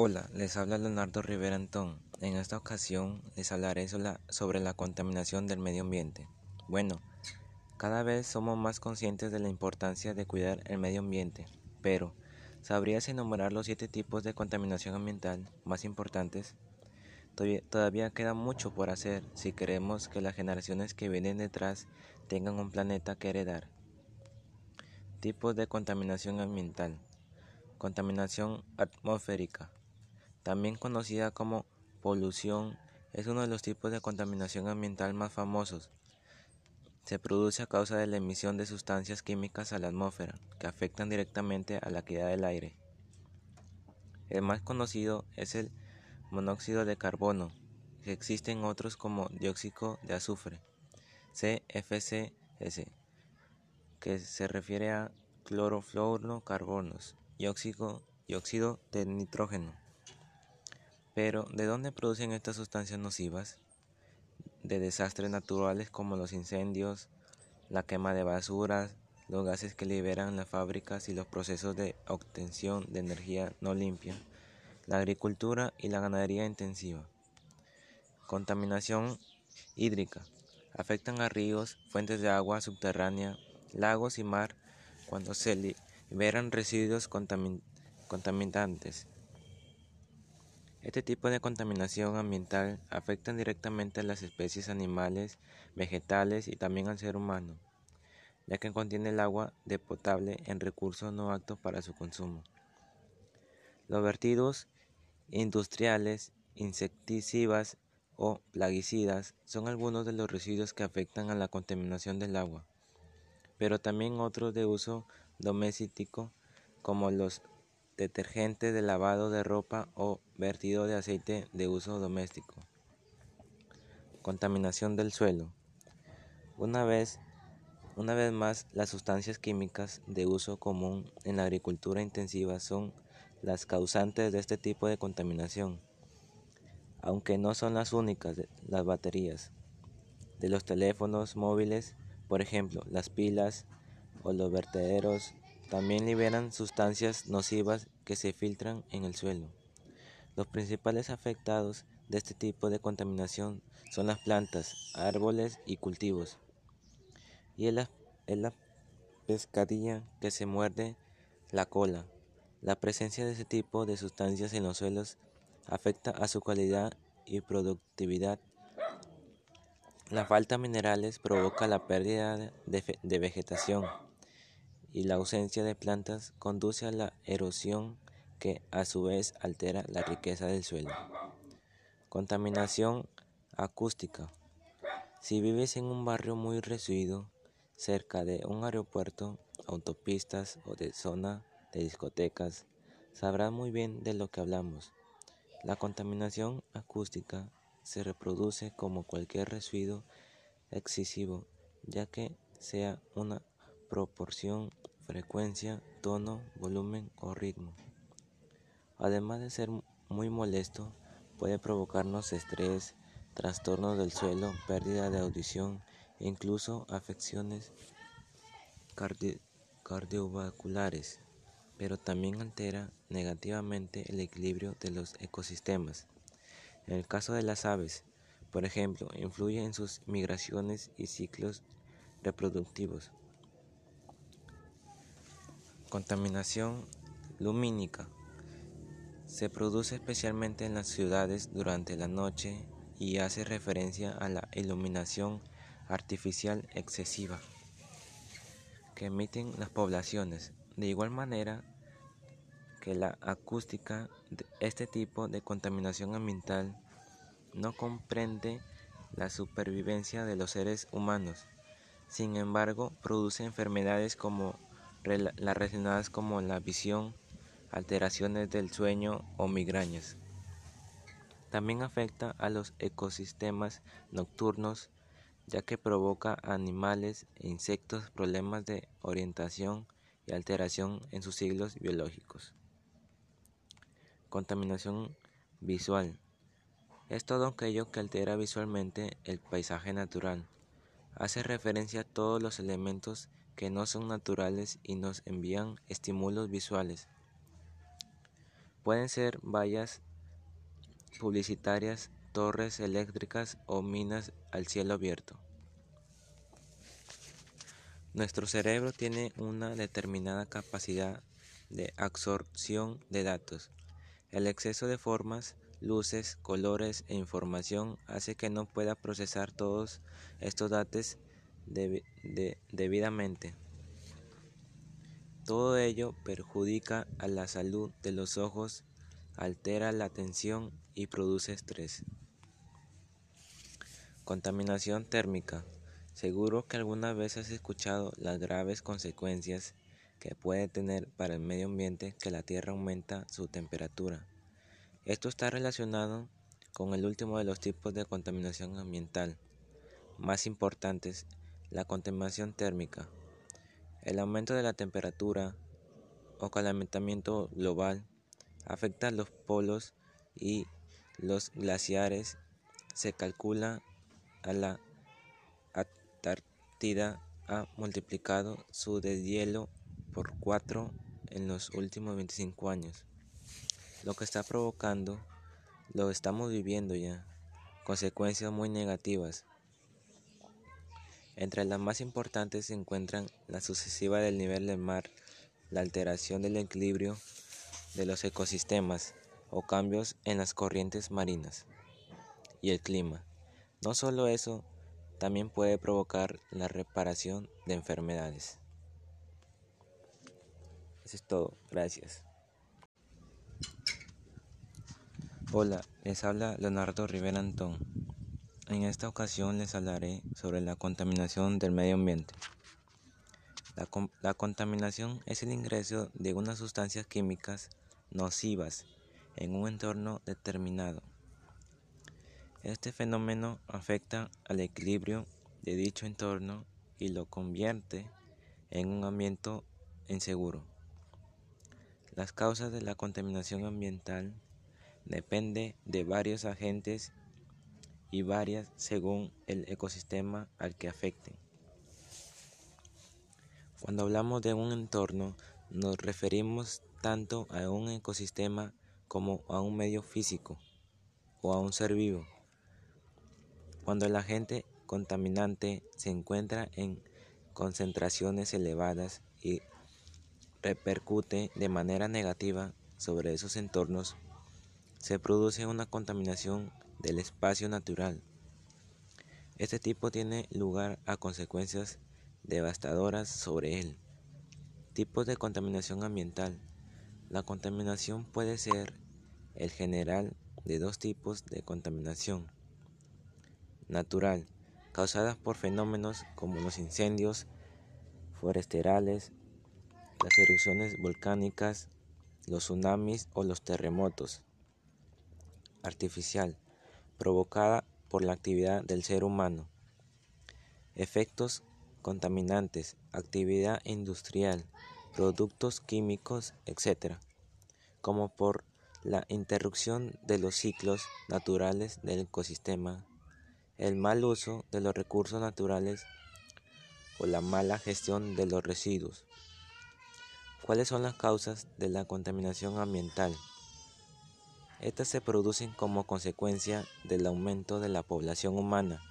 Hola, les habla Leonardo Rivera Antón. En esta ocasión les hablaré sobre la contaminación del medio ambiente. Bueno, cada vez somos más conscientes de la importancia de cuidar el medio ambiente, pero ¿sabrías enumerar los siete tipos de contaminación ambiental más importantes? Todavía queda mucho por hacer si queremos que las generaciones que vienen detrás tengan un planeta que heredar. Tipos de contaminación ambiental. Contaminación atmosférica, también conocida como polución, es uno de los tipos de contaminación ambiental más famosos. Se produce a causa de la emisión de sustancias químicas a la atmósfera que afectan directamente a la calidad del aire. El más conocido es el monóxido de carbono, que existen otros como dióxido de azufre, CFCS, que se refiere a clorofluorocarbonos y óxido de nitrógeno. Pero, ¿de dónde producen estas sustancias nocivas? De desastres naturales como los incendios, la quema de basuras, los gases que liberan las fábricas y los procesos de obtención de energía no limpia, la agricultura y la ganadería intensiva. Contaminación hídrica. Afectan a ríos, fuentes de agua subterránea, lagos y mar cuando se liberan residuos contaminantes. Este tipo de contaminación ambiental afecta directamente a las especies animales, vegetales y también al ser humano, ya que contiene el agua de potable en recursos no aptos para su consumo. Los vertidos industriales, insecticidas o plaguicidas son algunos de los residuos que afectan a la contaminación del agua, pero también otros de uso doméstico como los detergentes de lavado de ropa o vertido de aceite de uso doméstico. Contaminación del suelo. Una vez, una vez más, las sustancias químicas de uso común en la agricultura intensiva son las causantes de este tipo de contaminación, aunque no son las únicas, las baterías de los teléfonos móviles, por ejemplo, las pilas o los vertederos también liberan sustancias nocivas que se filtran en el suelo. Los principales afectados de este tipo de contaminación son las plantas, árboles y cultivos. Y es la, es la pescadilla que se muerde la cola. La presencia de ese tipo de sustancias en los suelos afecta a su calidad y productividad. La falta de minerales provoca la pérdida de vegetación y la ausencia de plantas conduce a la erosión que a su vez altera la riqueza del suelo. Contaminación acústica. Si vives en un barrio muy residuo, cerca de un aeropuerto, autopistas o de zona de discotecas, sabrás muy bien de lo que hablamos. La contaminación acústica se reproduce como cualquier residuo excesivo, ya que sea una proporción, frecuencia, tono, volumen o ritmo. Además de ser muy molesto, puede provocarnos estrés, trastornos del suelo, pérdida de audición e incluso afecciones cardiovasculares, pero también altera negativamente el equilibrio de los ecosistemas. En el caso de las aves, por ejemplo, influye en sus migraciones y ciclos reproductivos. Contaminación lumínica. Se produce especialmente en las ciudades durante la noche y hace referencia a la iluminación artificial excesiva que emiten las poblaciones. De igual manera que la acústica, este tipo de contaminación ambiental no comprende la supervivencia de los seres humanos. Sin embargo, produce enfermedades como las relacionadas como la visión, alteraciones del sueño o migrañas. También afecta a los ecosistemas nocturnos ya que provoca a animales e insectos problemas de orientación y alteración en sus siglos biológicos. Contaminación visual. Es todo aquello que altera visualmente el paisaje natural. Hace referencia a todos los elementos que no son naturales y nos envían estímulos visuales. Pueden ser vallas publicitarias, torres eléctricas o minas al cielo abierto. Nuestro cerebro tiene una determinada capacidad de absorción de datos. El exceso de formas, luces, colores e información hace que no pueda procesar todos estos datos debidamente. Todo ello perjudica a la salud de los ojos, altera la atención y produce estrés. Contaminación térmica. Seguro que alguna vez has escuchado las graves consecuencias que puede tener para el medio ambiente que la Tierra aumenta su temperatura. Esto está relacionado con el último de los tipos de contaminación ambiental más importantes, la contaminación térmica. El aumento de la temperatura o calentamiento global afecta a los polos y los glaciares. Se calcula a la Antártida ha multiplicado su deshielo por cuatro en los últimos 25 años. Lo que está provocando, lo estamos viviendo ya, consecuencias muy negativas. Entre las más importantes se encuentran la sucesiva del nivel del mar, la alteración del equilibrio de los ecosistemas o cambios en las corrientes marinas y el clima. No solo eso, también puede provocar la reparación de enfermedades. Eso es todo. Gracias. Hola, les habla Leonardo Rivera Antón. En esta ocasión les hablaré sobre la contaminación del medio ambiente. La, contaminación es el ingreso de unas sustancias químicas nocivas en un entorno determinado este fenómeno afecta al equilibrio de dicho entorno y lo convierte en un ambiente inseguro. Las causas de la contaminación ambiental dependen de varios agentes y varias según el ecosistema al que afecten. Cuando hablamos de un entorno, nos referimos tanto a un ecosistema como a un medio físico o a un ser vivo. Cuando el agente contaminante se encuentra en concentraciones elevadas y repercute de manera negativa sobre esos entornos, se produce una contaminación del espacio natural. Este tipo tiene lugar a consecuencias devastadoras sobre él. Tipos de contaminación ambiental. La contaminación puede ser el general de dos tipos de contaminación natural, causadas por fenómenos como los incendios forestales, las erupciones volcánicas, los tsunamis o los terremotos. Artificial, provocada por la actividad del ser humano. Efectos contaminantes, actividad industrial, productos químicos, etc., como por la interrupción de los ciclos naturales del ecosistema el mal uso de los recursos naturales o la mala gestión de los residuos. ¿Cuáles son las causas de la contaminación ambiental? Estas se producen como consecuencia del aumento de la población humana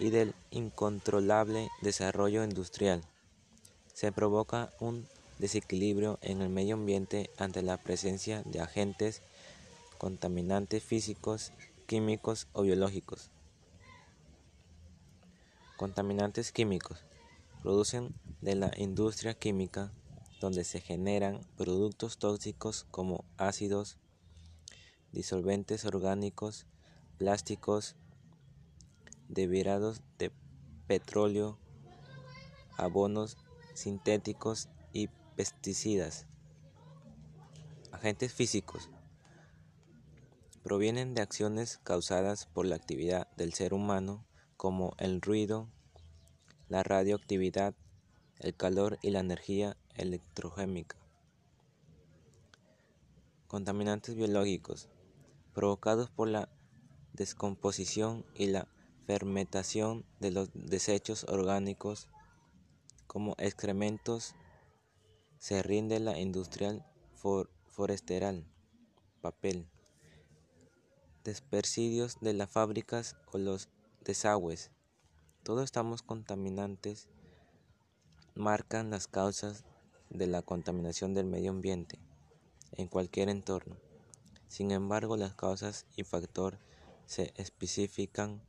y del incontrolable desarrollo industrial. Se provoca un desequilibrio en el medio ambiente ante la presencia de agentes contaminantes físicos, químicos o biológicos. Contaminantes químicos. Producen de la industria química donde se generan productos tóxicos como ácidos, disolventes orgánicos, plásticos, derivados de petróleo, abonos sintéticos y pesticidas. Agentes físicos provienen de acciones causadas por la actividad del ser humano como el ruido, la radioactividad, el calor y la energía electrogénica. Contaminantes biológicos provocados por la descomposición y la fermentación de los desechos orgánicos como excrementos, se rinde la industrial forestal, papel, desperdicios de las fábricas o los desagües. Todos estamos contaminantes marcan las causas de la contaminación del medio ambiente en cualquier entorno. Sin embargo, las causas y factores se especifican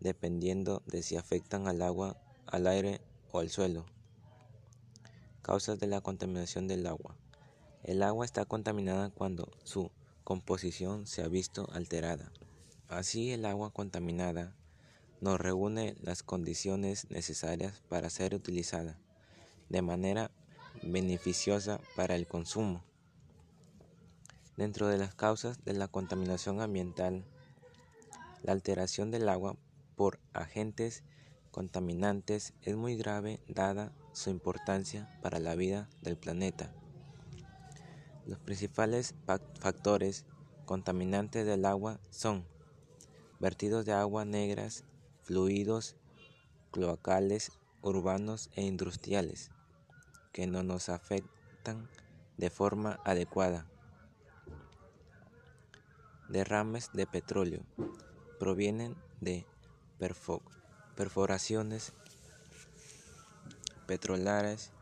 dependiendo de si afectan al agua, al aire o al suelo. Causas de la contaminación del agua. El agua está contaminada cuando su composición se ha visto alterada. Así el agua contaminada no reúne las condiciones necesarias para ser utilizada de manera beneficiosa para el consumo. Dentro de las causas de la contaminación ambiental, la alteración del agua por agentes contaminantes es muy grave dada su importancia para la vida del planeta. Los principales factores contaminantes del agua son vertidos de agua negras, fluidos cloacales urbanos e industriales, que no nos afectan de forma adecuada. Derrames de petróleo provienen de perforaciones petrolares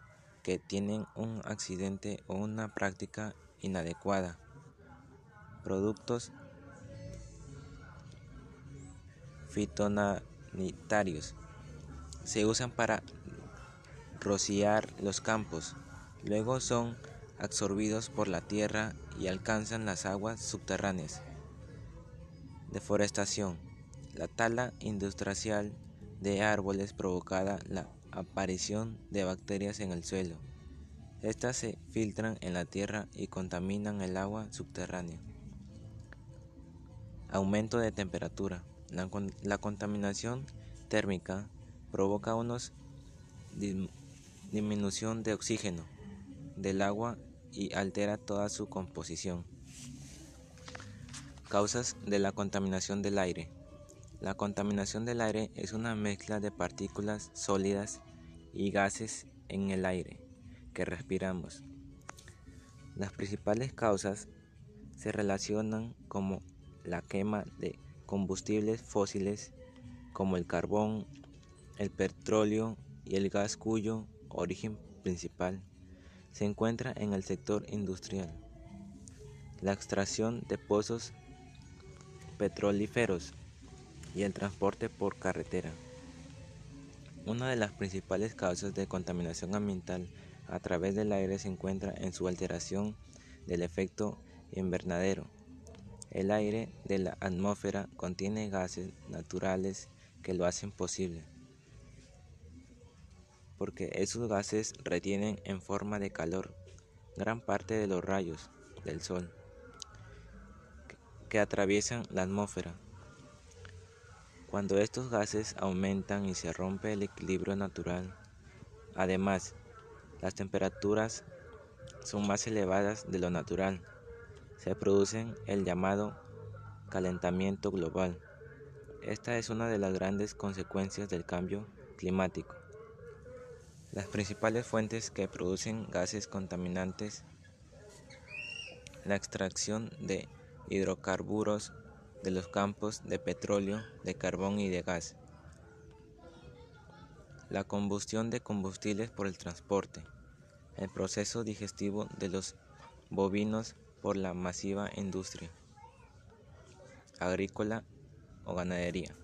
que tienen un accidente o una práctica inadecuada. Productos fitonanitarios se usan para rociar los campos, luego son absorbidos por la tierra y alcanzan las aguas subterráneas. Deforestación. La tala industrial de árboles provocada la aparición de bacterias en el suelo. Estas se filtran en la tierra y contaminan el agua subterránea. Aumento de temperatura. La, contaminación térmica provoca una disminución de oxígeno del agua y altera toda su composición. Causas de la contaminación del aire. La contaminación del aire es una mezcla de partículas sólidas y gases en el aire que respiramos. Las principales causas se relacionan como la quema de combustibles fósiles como el carbón, el petróleo y el gas cuyo origen principal se encuentra en el sector industrial. La extracción de pozos petrolíferos y el transporte por carretera. Una de las principales causas de contaminación ambiental a través del aire se encuentra en su alteración del efecto invernadero. El aire de la atmósfera contiene gases naturales que lo hacen posible, porque esos gases retienen en forma de calor gran parte de los rayos del sol que atraviesan la atmósfera. Cuando estos gases aumentan y se rompe el equilibrio natural, además, las temperaturas son más elevadas de lo natural, se produce el llamado calentamiento global. Esta es una de las grandes consecuencias del cambio climático. Las principales fuentes que producen gases contaminantes, la extracción de hidrocarburos de los campos de petróleo, de carbón y de gas. La combustión de combustibles por el transporte. El proceso digestivo de los bovinos por la masiva industria agrícola o ganadería.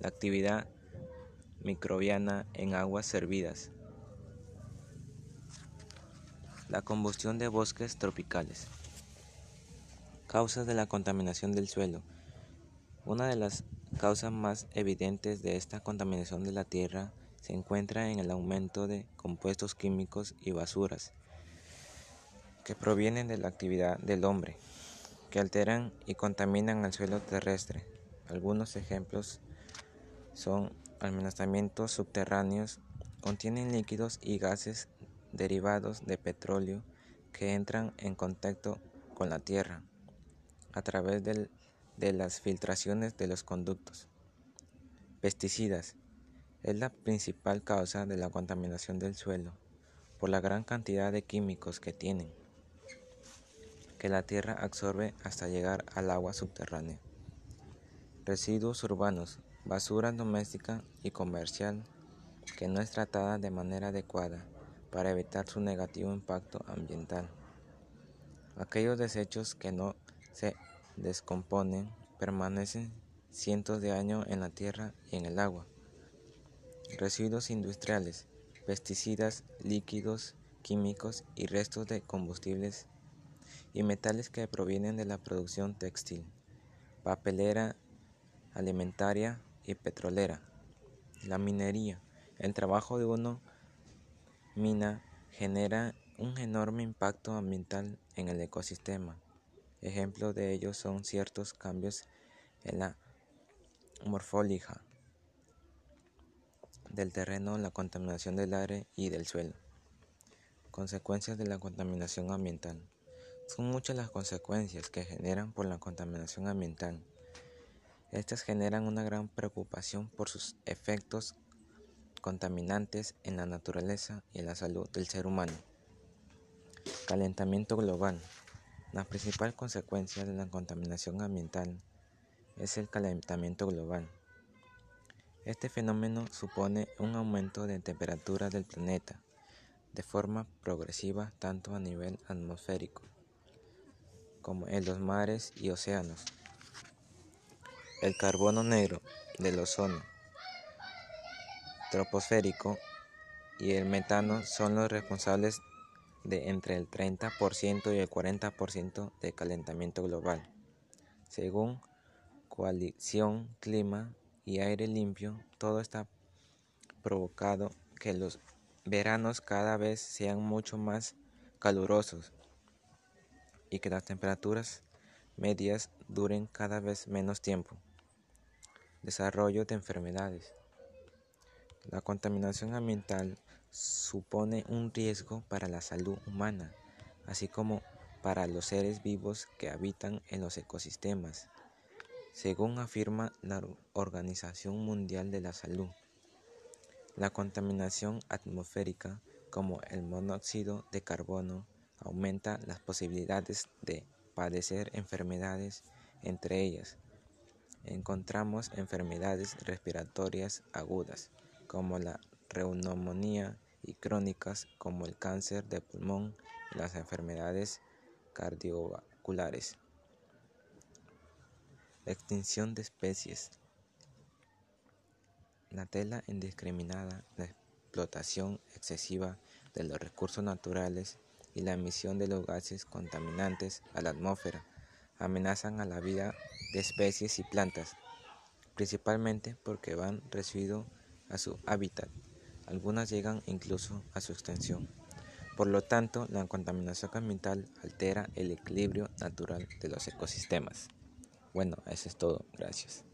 La actividad microbiana en aguas servidas. La combustión de bosques tropicales. Causas de la contaminación del suelo. Una de las causas más evidentes de esta contaminación de la tierra se encuentra en el aumento de compuestos químicos y basuras que provienen de la actividad del hombre, que alteran y contaminan el suelo terrestre. Algunos ejemplos son almacenamientos subterráneos, contienen líquidos y gases derivados de petróleo que entran en contacto con la tierra a través de las filtraciones de los conductos. Pesticidas es la principal causa de la contaminación del suelo, por la gran cantidad de químicos que tienen, que la tierra absorbe hasta llegar al agua subterránea. Residuos urbanos, basura doméstica y comercial que no es tratada de manera adecuada para evitar su negativo impacto ambiental. Aquellos desechos que no se descomponen permanecen cientos de años en la tierra y en el agua. Residuos industriales, pesticidas, líquidos, químicos y restos de combustibles y metales que provienen de la producción textil, papelera, alimentaria y petrolera. La minería, el trabajo de uno mina genera un enorme impacto ambiental en el ecosistema. Ejemplos de ello son ciertos cambios en la morfología del terreno, la contaminación del aire y del suelo. Consecuencias de la contaminación ambiental. Son muchas las consecuencias que generan por la contaminación ambiental. Estas generan una gran preocupación por sus efectos contaminantes en la naturaleza y en la salud del ser humano. Calentamiento global. La principal consecuencia de la contaminación ambiental es el calentamiento global. Este fenómeno supone un aumento de temperatura del planeta de forma progresiva tanto a nivel atmosférico como en los mares y océanos. El carbono negro del ozono troposférico y el metano son los responsables de entre el 30% y el 40% de calentamiento global. Según Coalición Clima y Aire Limpio, todo está provocado que los veranos cada vez sean mucho más calurosos y que las temperaturas medias duren cada vez menos tiempo. Desarrollo de enfermedades. La contaminación ambiental supone un riesgo para la salud humana, así como para los seres vivos que habitan en los ecosistemas, según afirma la Organización Mundial de la Salud. La contaminación atmosférica, como el monóxido de carbono, aumenta las posibilidades de padecer enfermedades, entre ellas encontramos enfermedades respiratorias agudas, como la neumonía y crónicas como el cáncer de pulmón y las enfermedades cardiovasculares. extinción de especies. La tela indiscriminada, la explotación excesiva de los recursos naturales y la emisión de los gases contaminantes a la atmósfera amenazan a la vida de especies y plantas, principalmente porque van residuos a su hábitat. Algunas llegan incluso a su extensión. Por lo tanto, la contaminación ambiental altera el equilibrio natural de los ecosistemas. Bueno, eso es todo. Gracias.